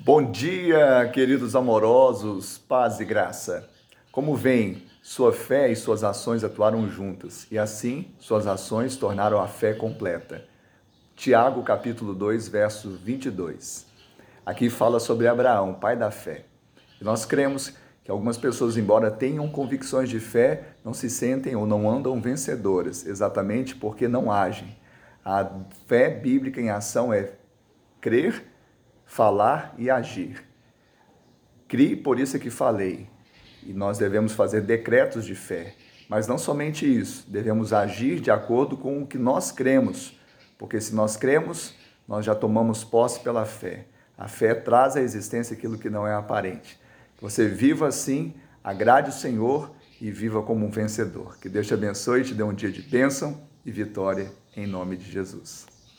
Bom dia, queridos amorosos, paz e graça. Como vem, sua fé e suas ações atuaram juntas, e assim suas ações tornaram a fé completa. Tiago, capítulo 2, verso 22. Aqui fala sobre Abraão, pai da fé. E nós cremos que algumas pessoas, embora tenham convicções de fé, não se sentem ou não andam vencedoras, exatamente porque não agem. A fé bíblica em ação é crer falar e agir. Crie, por isso é que falei. E nós devemos fazer decretos de fé. Mas não somente isso, devemos agir de acordo com o que nós cremos. Porque se nós cremos, nós já tomamos posse pela fé. A fé traz à existência aquilo que não é aparente. Que você viva assim, agrade o Senhor e viva como um vencedor. Que Deus te abençoe e te dê um dia de bênção e vitória em nome de Jesus.